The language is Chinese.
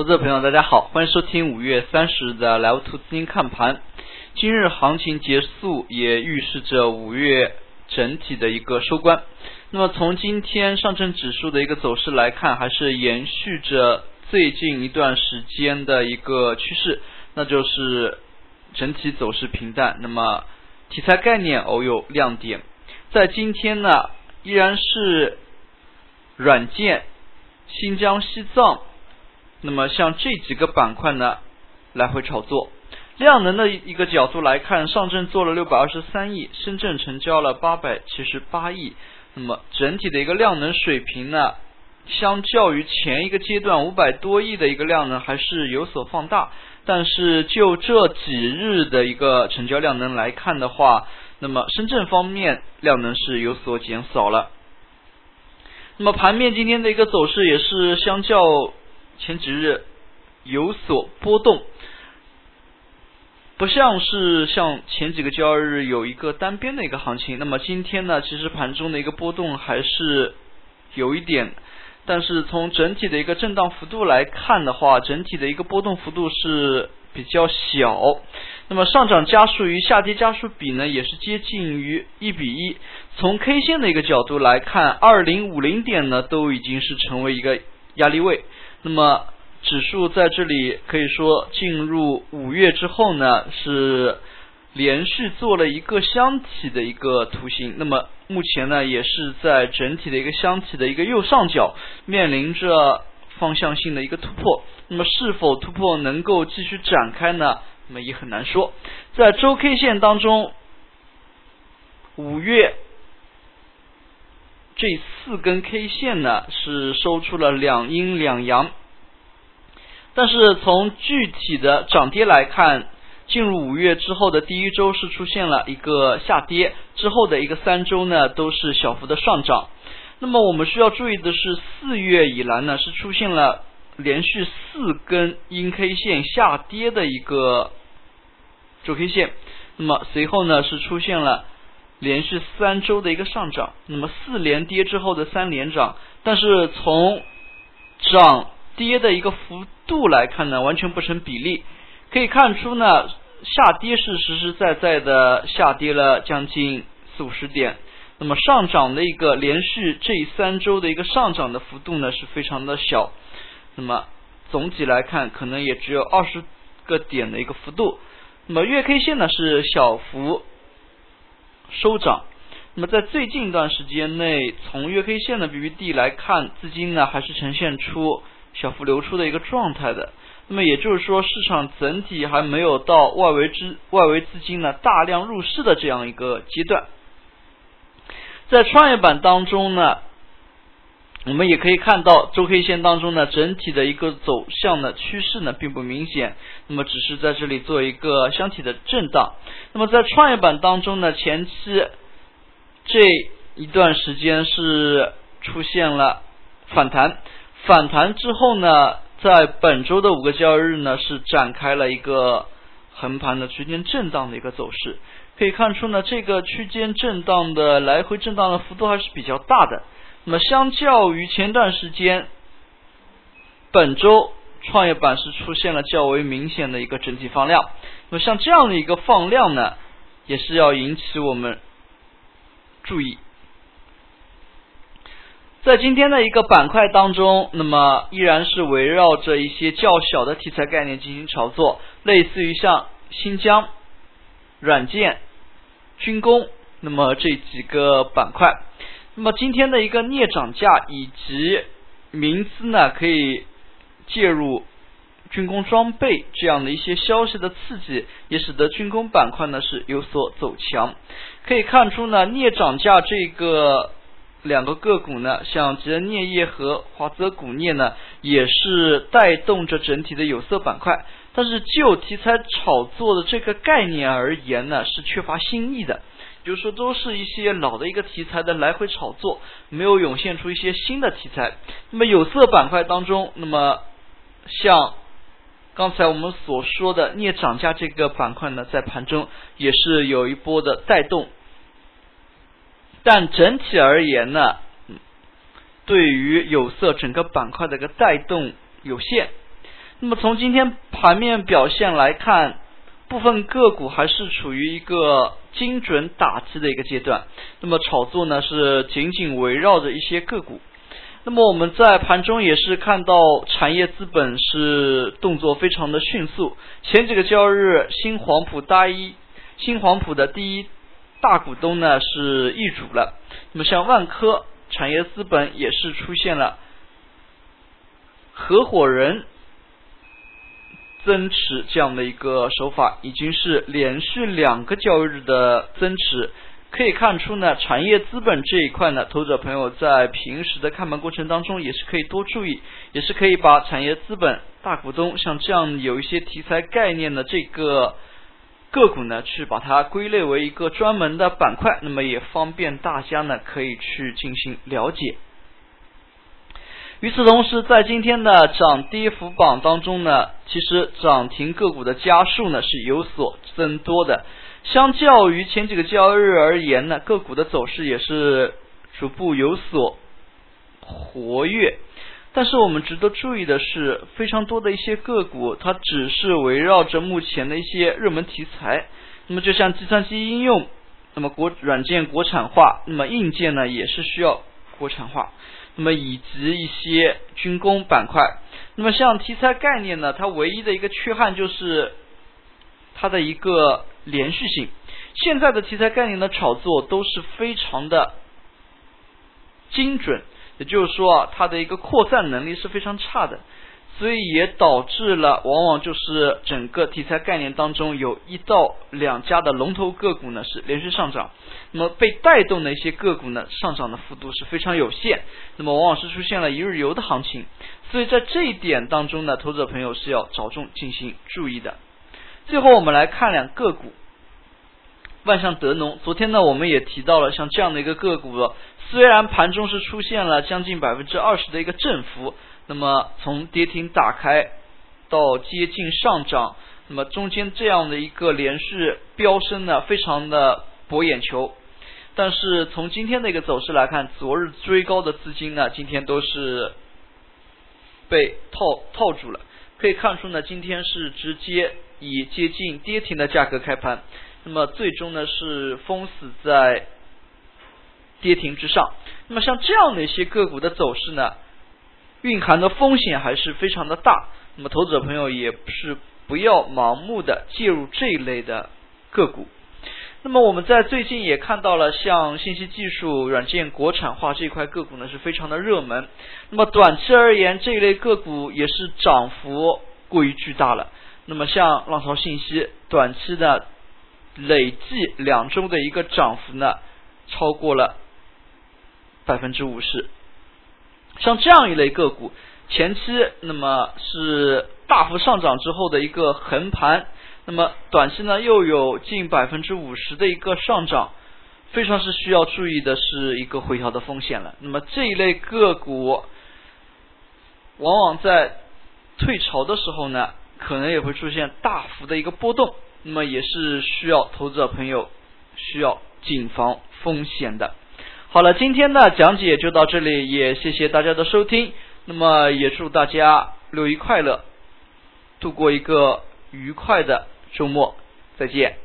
投资者朋友，大家好，欢迎收听五月三十日的来图资金看盘。今日行情结束，也预示着五月整体的一个收官。那么从今天上证指数的一个走势来看，还是延续着最近一段时间的一个趋势，那就是整体走势平淡。那么题材概念偶有亮点，在今天呢，依然是软件、新疆、西藏。那么像这几个板块呢，来回炒作。量能的一个角度来看，上证做了六百二十三亿，深圳成交了八百七十八亿。那么整体的一个量能水平呢，相较于前一个阶段五百多亿的一个量能还是有所放大。但是就这几日的一个成交量能来看的话，那么深圳方面量能是有所减少了。那么盘面今天的一个走势也是相较。前几日有所波动，不像是像前几个交易日有一个单边的一个行情。那么今天呢，其实盘中的一个波动还是有一点，但是从整体的一个震荡幅度来看的话，整体的一个波动幅度是比较小。那么上涨加速与下跌加速比呢，也是接近于一比一。从 K 线的一个角度来看，二零五零点呢，都已经是成为一个压力位。那么指数在这里可以说进入五月之后呢，是连续做了一个箱体的一个图形。那么目前呢，也是在整体的一个箱体的一个右上角面临着方向性的一个突破。那么是否突破能够继续展开呢？那么也很难说。在周 K 线当中，五月这四根 K 线呢是收出了两阴两阳。但是从具体的涨跌来看，进入五月之后的第一周是出现了一个下跌，之后的一个三周呢都是小幅的上涨。那么我们需要注意的是，四月以来呢是出现了连续四根阴 K 线下跌的一个周 K 线，那么随后呢是出现了连续三周的一个上涨，那么四连跌之后的三连涨，但是从涨。跌的一个幅度来看呢，完全不成比例。可以看出呢，下跌是实实在在的下跌了将近四五十点。那么上涨的一个连续这三周的一个上涨的幅度呢，是非常的小。那么总体来看，可能也只有二十个点的一个幅度。那么月 K 线呢是小幅收涨。那么在最近一段时间内，从月 K 线的 BBD 来看，资金呢还是呈现出。小幅流出的一个状态的，那么也就是说，市场整体还没有到外围资外围资金呢大量入市的这样一个阶段。在创业板当中呢，我们也可以看到周 K 线当中呢，整体的一个走向的趋势呢并不明显，那么只是在这里做一个箱体的震荡。那么在创业板当中呢，前期这一段时间是出现了反弹。反弹之后呢，在本周的五个交易日呢，是展开了一个横盘的区间震荡的一个走势。可以看出呢，这个区间震荡的来回震荡的幅度还是比较大的。那么，相较于前段时间，本周创业板是出现了较为明显的一个整体放量。那么，像这样的一个放量呢，也是要引起我们注意。在今天的一个板块当中，那么依然是围绕着一些较小的题材概念进行炒作，类似于像新疆、软件、军工，那么这几个板块。那么今天的一个镍涨价以及民资呢，可以介入军工装备这样的一些消息的刺激，也使得军工板块呢是有所走强。可以看出呢，镍涨价这个。两个个股呢，像吉恩镍业和华泽钴镍呢，也是带动着整体的有色板块。但是就题材炒作的这个概念而言呢，是缺乏新意的，就是说都是一些老的一个题材的来回炒作，没有涌现出一些新的题材。那么有色板块当中，那么像刚才我们所说的镍涨价这个板块呢，在盘中也是有一波的带动。但整体而言呢，嗯对于有色整个板块的一个带动有限。那么从今天盘面表现来看，部分个股还是处于一个精准打击的一个阶段。那么炒作呢是紧紧围绕着一些个股。那么我们在盘中也是看到产业资本是动作非常的迅速。前几个交易日，新黄埔大一新黄埔的第一大股东呢是易主了。那么像万科产业资本也是出现了合伙人增持这样的一个手法，已经是连续两个交易日的增持。可以看出呢，产业资本这一块呢，投资者朋友在平时的看盘过程当中也是可以多注意，也是可以把产业资本大股东像这样有一些题材概念的这个个股呢，去把它归类为一个专门的板块，那么也方便大家呢可以去进行了解。与此同时，在今天的涨跌幅榜当中呢，其实涨停个股的家数呢是有所增多的。相较于前几个交易日而言呢，个股的走势也是逐步有所活跃。但是我们值得注意的是，非常多的一些个股，它只是围绕着目前的一些热门题材。那么就像计算机应用，那么国软件国产化，那么硬件呢也是需要国产化。那么以及一些军工板块。那么像题材概念呢，它唯一的一个缺憾就是它的一个。连续性，现在的题材概念的炒作都是非常的精准，也就是说啊，它的一个扩散能力是非常差的，所以也导致了往往就是整个题材概念当中有一到两家的龙头个股呢是连续上涨，那么被带动的一些个股呢上涨的幅度是非常有限，那么往往是出现了一日游的行情，所以在这一点当中呢，投资者朋友是要着重进行注意的。最后我们来看两个股，万象德农。昨天呢，我们也提到了像这样的一个个股，虽然盘中是出现了将近百分之二十的一个振幅，那么从跌停打开到接近上涨，那么中间这样的一个连续飙升呢，非常的博眼球。但是从今天的一个走势来看，昨日追高的资金呢，今天都是被套套住了。可以看出呢，今天是直接。以接近跌停的价格开盘，那么最终呢是封死在跌停之上。那么像这样的一些个股的走势呢，蕴含的风险还是非常的大。那么投资者朋友也是不要盲目的介入这一类的个股。那么我们在最近也看到了，像信息技术、软件国产化这一块个股呢是非常的热门。那么短期而言，这一类个股也是涨幅过于巨大了。那么像浪潮信息，短期的累计两周的一个涨幅呢，超过了百分之五十。像这样一类个股，前期那么是大幅上涨之后的一个横盘，那么短期呢又有近百分之五十的一个上涨，非常是需要注意的是一个回调的风险了。那么这一类个股，往往在退潮的时候呢。可能也会出现大幅的一个波动，那么也是需要投资者朋友需要谨防风险的。好了，今天的讲解就到这里，也谢谢大家的收听。那么也祝大家六一快乐，度过一个愉快的周末，再见。